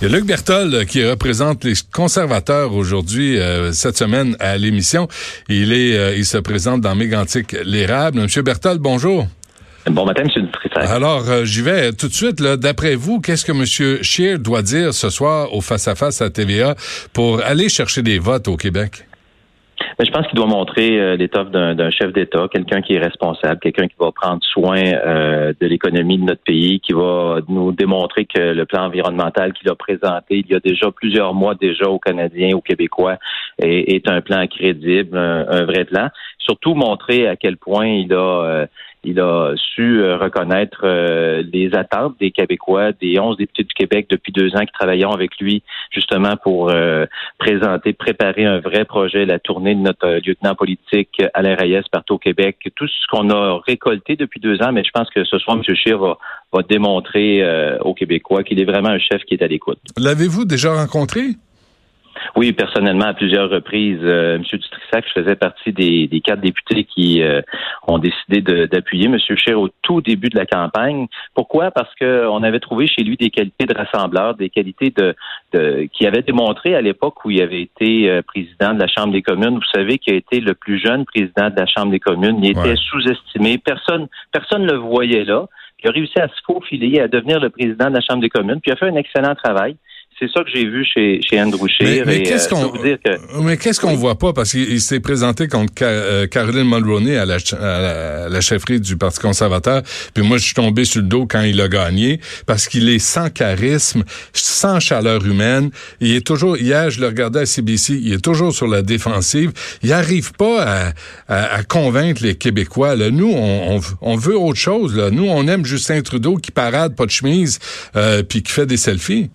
Il y a Luc Berthold qui représente les conservateurs aujourd'hui, euh, cette semaine à l'émission. Il est, euh, il se présente dans Mégantic l'érable. Monsieur Berthold, bonjour. Bon matin, Monsieur Dutrisac. Alors, euh, j'y vais tout de suite. D'après vous, qu'est-ce que Monsieur Scheer doit dire ce soir au face-à-face -à, -à TVA pour aller chercher des votes au Québec? Mais je pense qu'il doit montrer euh, l'étoffe d'un chef d'État, quelqu'un qui est responsable, quelqu'un qui va prendre soin euh, de l'économie de notre pays, qui va nous démontrer que le plan environnemental qu'il a présenté il y a déjà plusieurs mois déjà aux Canadiens, aux Québécois, est, est un plan crédible, un, vrai plan. Surtout montrer à quel point il a euh, il a su euh, reconnaître euh, les attentes des Québécois, des 11 députés du Québec depuis deux ans qui travaillaient avec lui justement pour euh, présenter, préparer un vrai projet, la tournée de notre lieutenant politique Alain Reyes partout au Québec. Tout ce qu'on a récolté depuis deux ans, mais je pense que ce soir, M. Scheer va, va démontrer aux Québécois qu'il est vraiment un chef qui est à l'écoute. L'avez-vous déjà rencontré? Oui, personnellement, à plusieurs reprises. Euh, Monsieur Dutrissac, je faisais partie des, quatre députés qui euh, ont décidé d'appuyer M. Scheer au tout début de la campagne. Pourquoi? Parce qu'on avait trouvé chez lui des qualités de rassembleur, des qualités de, de qui avait démontré à l'époque où il avait été euh, président de la Chambre des communes. Vous savez qu'il a été le plus jeune président de la Chambre des communes. Il était sous-estimé. Personne personne ne le voyait là. Il a réussi à se faufiler, à devenir le président de la Chambre des communes, puis il a fait un excellent travail c'est ça que j'ai vu chez, chez Andrew Scheer. Mais, qu'est-ce qu'on mais qu'est-ce qu'on voit pas? Parce qu'il s'est présenté contre euh, Caroline Mulroney à la, à la, chefferie du Parti conservateur. Puis moi, je suis tombé sur le dos quand il a gagné parce qu'il est sans charisme, sans chaleur humaine. Il est toujours. Hier, je le regardais à CBC. Il est toujours sur la défensive. Il arrive pas à, à, convaincre les Québécois. Là. Nous, on, on, veut autre chose. Là. Nous, on aime Justin Trudeau qui parade pas de chemise euh, puis qui fait des selfies.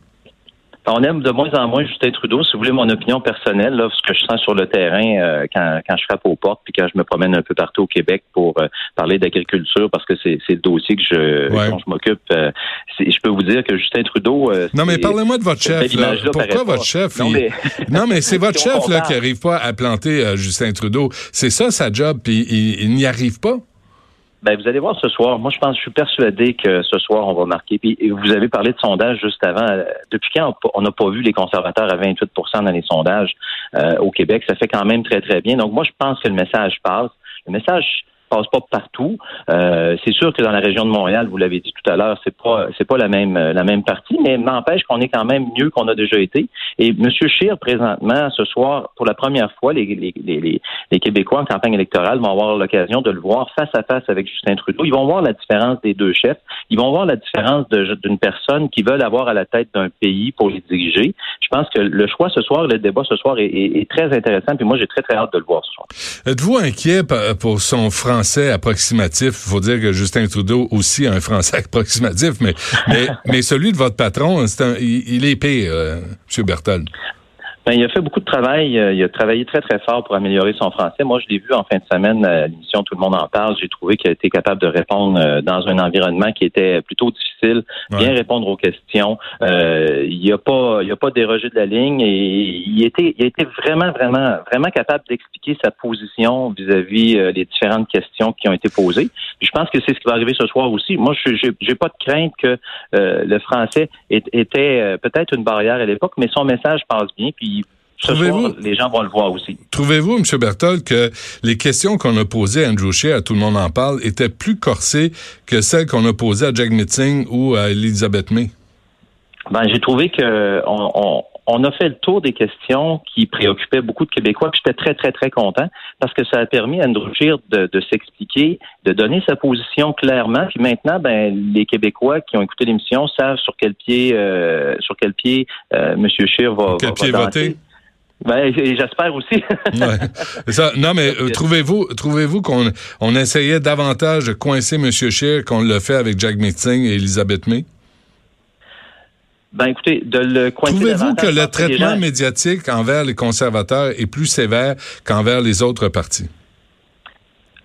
On aime de moins en moins Justin Trudeau. Si vous voulez mon opinion personnelle, là, ce que je sens sur le terrain euh, quand, quand je frappe aux portes, puis quand je me promène un peu partout au Québec pour euh, parler d'agriculture, parce que c'est le dossier que je, dont je m'occupe. Euh, je peux vous dire que Justin Trudeau. non, mais parlez-moi de votre chef. Là. Pourquoi votre chef Non, mais, c'est votre chef là qui n'arrive pas à planter Justin Trudeau. C'est ça sa job, puis il n'y arrive pas? Ben, vous allez voir ce soir. Moi, je pense, je suis persuadé que ce soir, on va marquer. Puis, vous avez parlé de sondage juste avant. Depuis quand on n'a pas vu les conservateurs à 28% dans les sondages euh, au Québec? Ça fait quand même très, très bien. Donc, moi, je pense que le message passe. Le message pas partout. Euh, c'est sûr que dans la région de Montréal, vous l'avez dit tout à l'heure, c'est pas c'est pas la même la même partie, mais n'empêche qu'on est quand même mieux qu'on a déjà été. Et M. Scheer, présentement, ce soir, pour la première fois, les, les, les, les Québécois en campagne électorale vont avoir l'occasion de le voir face à face avec Justin Trudeau. Ils vont voir la différence des deux chefs. Ils vont voir la différence d'une personne qui veut avoir à la tête d'un pays pour les diriger. Je pense que le choix ce soir, le débat ce soir est, très intéressant. Puis moi, j'ai très, très hâte de le voir ce soir. Êtes-vous inquiet pour son français approximatif? Il faut dire que Justin Trudeau aussi a un français approximatif, mais, mais, mais celui de votre patron, il, est pire, euh, M. Berthold. Ben, il a fait beaucoup de travail. Euh, il a travaillé très, très fort pour améliorer son français. Moi, je l'ai vu en fin de semaine à l'émission Tout le monde en parle. J'ai trouvé qu'il a été capable de répondre euh, dans un environnement qui était plutôt difficile, bien répondre aux questions. Euh, il n'a pas, il a pas dérogé de la ligne et il était, il a été vraiment, vraiment, vraiment capable d'expliquer sa position vis-à-vis -vis, des différentes questions qui ont été posées. je pense que c'est ce qui va arriver ce soir aussi. Moi, je j'ai pas de crainte que le français était peut-être une barrière à l'époque, mais son message passe bien. Puis Trouvez-vous, les gens vont le voir aussi. Trouvez-vous, M. Berthold, que les questions qu'on a posées à Andrew Scheer, à tout le monde en parle, étaient plus corsées que celles qu'on a posées à Jack Mitzing ou à Elizabeth May? Ben, j'ai trouvé que on, a fait le tour des questions qui préoccupaient beaucoup de Québécois, puis j'étais très, très, très content parce que ça a permis à Andrew Scheer de, s'expliquer, de donner sa position clairement. Puis maintenant, ben, les Québécois qui ont écouté l'émission savent sur quel pied, euh, sur quel pied euh, M. Scheer va, quel pied voter. Ben, j'espère aussi. ça. Non, mais euh, trouvez-vous trouvez-vous qu'on on essayait davantage de coincer M. Scheer qu'on l'a fait avec Jack Metzing et Elisabeth May? Ben écoutez, de le coincer Trouvez-vous que le traitement médiatique envers les conservateurs est plus sévère qu'envers les autres partis?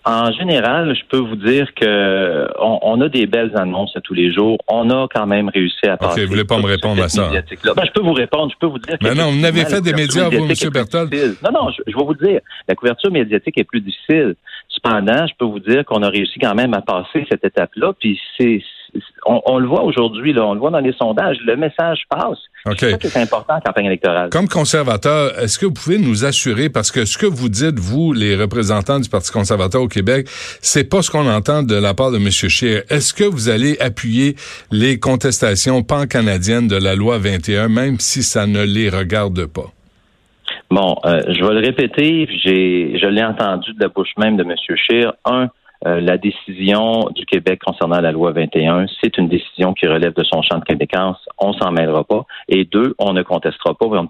En général, je peux vous dire que on, a des belles annonces à tous les jours. On a quand même réussi à passer. OK, vous voulez pas me répondre à ça? Ben, je peux vous répondre. Je peux vous dire. Mais non, vous n'avez fait des médias, vous, M. Berthold? Non, non, je, vais vous dire. La couverture médiatique est plus difficile. Cependant, je peux vous dire qu'on a réussi quand même à passer cette étape-là. Puis c'est on, le voit aujourd'hui, on le voit dans les sondages, le message passe. C'est ça qui est important en campagne électorale. Comme conservateur, est-ce que vous pouvez nous assurer, parce que ce que vous dites, vous, les représentants du Parti conservateur au Québec, c'est pas ce qu'on entend de la part de M. Scheer. Est-ce que vous allez appuyer les contestations pan-canadiennes de la loi 21, même si ça ne les regarde pas? Bon, euh, je vais le répéter, j'ai, je l'ai entendu de la bouche même de M. Scheer. Un, euh, la décision du Québec concernant la loi 21, c'est une décision qui relève de son champ de compétence. On s'en mêlera pas. Et deux, on ne contestera pas et on ne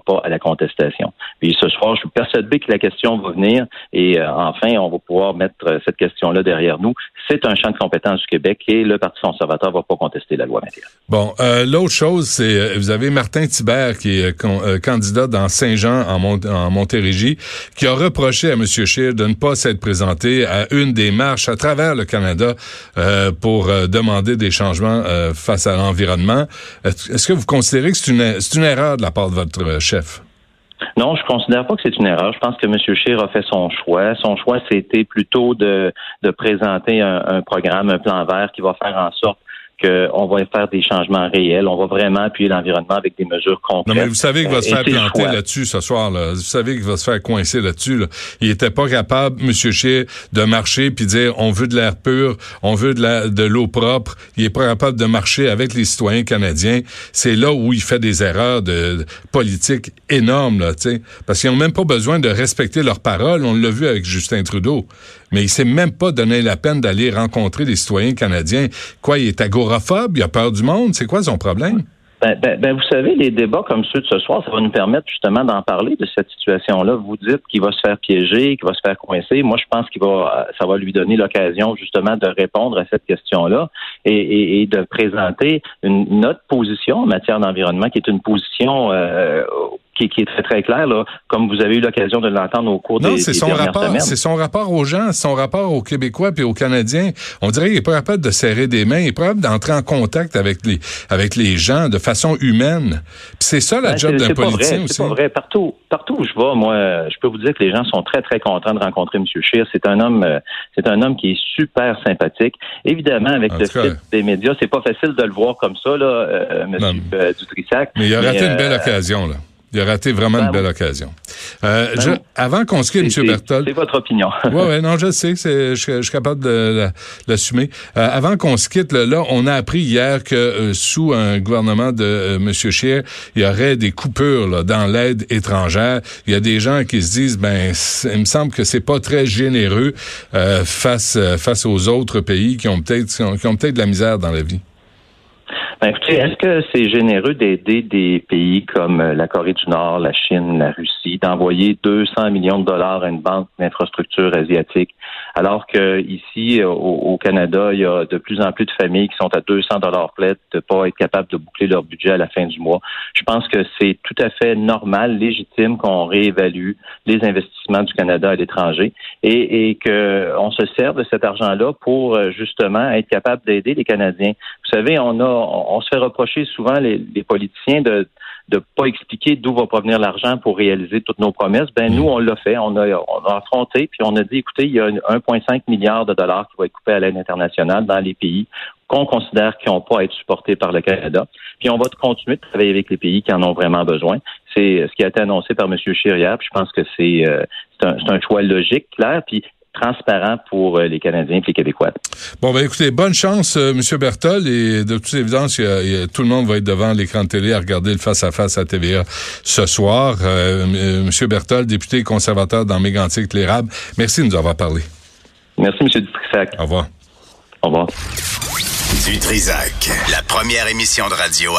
pas à la contestation. Puis ce soir, je suis persuadé que la question va venir et euh, enfin, on va pouvoir mettre euh, cette question-là derrière nous. C'est un champ de compétence du Québec et le Parti conservateur ne va pas contester la loi 21. Bon, l'autre chose, c'est vous avez Martin Thibert qui est candidat dans Saint-Jean en, Montérégie, qui a reproché à M. Scheer de ne pas s'être présenté à une des marches à travers le Canada euh, pour euh, demander des changements euh, face à l'environnement. Est-ce que vous considérez que c'est une, une erreur de la part de votre chef? Non, je considère pas que c'est une erreur. Je pense que M. Scheer a fait son choix. Son choix, c'était plutôt de, de présenter un, un, programme, un plan vert qui va faire en sorte qu'on va faire des changements réels. On va vraiment appuyer l'environnement avec des mesures concrètes. Non, mais vous savez qu'il va se faire planter là-dessus ce soir. Là. Vous savez qu'il va se faire coincer là-dessus. Là. Il était pas capable, M. Scheer, de marcher puis dire on veut de l'air pur, on veut de l'eau propre. Il est pas capable de marcher avec les citoyens canadiens. C'est là où il fait des erreurs de, politiques énormes, là, parce qu'ils n'ont même pas besoin de respecter leurs paroles. On l'a vu avec Justin Trudeau. Mais il s'est même pas donné la peine d'aller rencontrer les citoyens canadiens. Quoi, il est il a peur du monde. C'est quoi son problème? Ben, ben, ben, vous savez, les débats comme ceux de ce soir, ça va nous permettre justement d'en parler de cette situation-là. Vous dites qu'il va se faire piéger, qu'il va se faire coincer. Moi, je pense qu'il va, ça va lui donner l'occasion justement de répondre à cette question-là et, de présenter une, autre position en matière d'environnement, qui est une position euh, qui, est très, très clair, là, comme vous avez eu l'occasion de l'entendre au cours non, des, c'est son rapport, C'est son rapport aux gens, son rapport aux Québécois puis aux Canadiens. On dirait qu'il est pas capable de serrer des mains, il est pas capable d'entrer en contact avec les, avec les gens de façon humaine. c'est ça la ben, job d'un politicien aussi. C'est pas vrai. Partout, partout où je vais, moi, je peux vous dire que les gens sont très, très contents de rencontrer M. Scheer. C'est un homme, euh, c'est un homme qui est super sympathique. Évidemment, avec le site des médias, c'est pas facile de le voir comme ça, là, euh, M. Euh, Dutrissac. Mais il a raté une belle occasion, là. Il a raté vraiment une ben belle occasion. Euh, ben avant qu'on se quitte, M. Berthold. C'est votre opinion. oui, oui, non, je sais, je, je, suis capable de l'assumer. Euh, avant qu'on se quitte, là, on a appris hier que euh, sous un gouvernement de euh, M. Scheer, il y aurait des coupures là, dans l'aide étrangère. Il y a des gens qui se disent, ben, il me semble que c'est pas très généreux euh, face face aux autres pays qui ont peut-être qui ont peut-être de la misère dans la vie. Ben, écoutez, est-ce que c'est généreux d'aider des pays comme euh, la Corée du Nord, la Chine, la Russie, d'envoyer 200 millions de dollars à une banque d'infrastructure asiatique, alors que ici, euh, au, Canada, il y a de plus en plus de familles qui sont à 200 dollars près de pas être capables de boucler leur budget à la fin du mois? Je pense que c'est tout à fait normal, légitime qu'on réévalue les investissements du Canada à l'étranger et, et qu'on se serve de cet argent-là pour euh, justement être capable d'aider les Canadiens. Vous savez, on a se fait reprocher souvent les, politiciens de ne pas expliquer d'où va provenir l'argent pour réaliser toutes nos promesses. Ben nous, on l'a fait, on a, on a affronté, puis on a dit, écoutez, il y a 1,5 milliard de dollars qui va être coupé à l'aide internationale dans les pays qu'on considère qui n'ont pas à être supportés par le Canada. Puis on va continuer de travailler avec les pays qui en ont vraiment besoin. C'est ce qui a été annoncé par M. Chiriard. Puis je pense que c'est euh, un, un, choix logique, clair. Puis transparent pour euh, les Canadiens et les Québécois. Bon, ben écoutez, bonne chance, euh, M. Berthold, et de toute évidence, tout le monde va être devant l'écran de télé à regarder le face-à-face -à, TVA ce soir. Euh, M. Berthold, député conservateur dans Mégantic-Lérable, merci de nous avoir parlé. Merci, M. Dutrisac. Au revoir. Au revoir. Dutrisac, la première émission de radio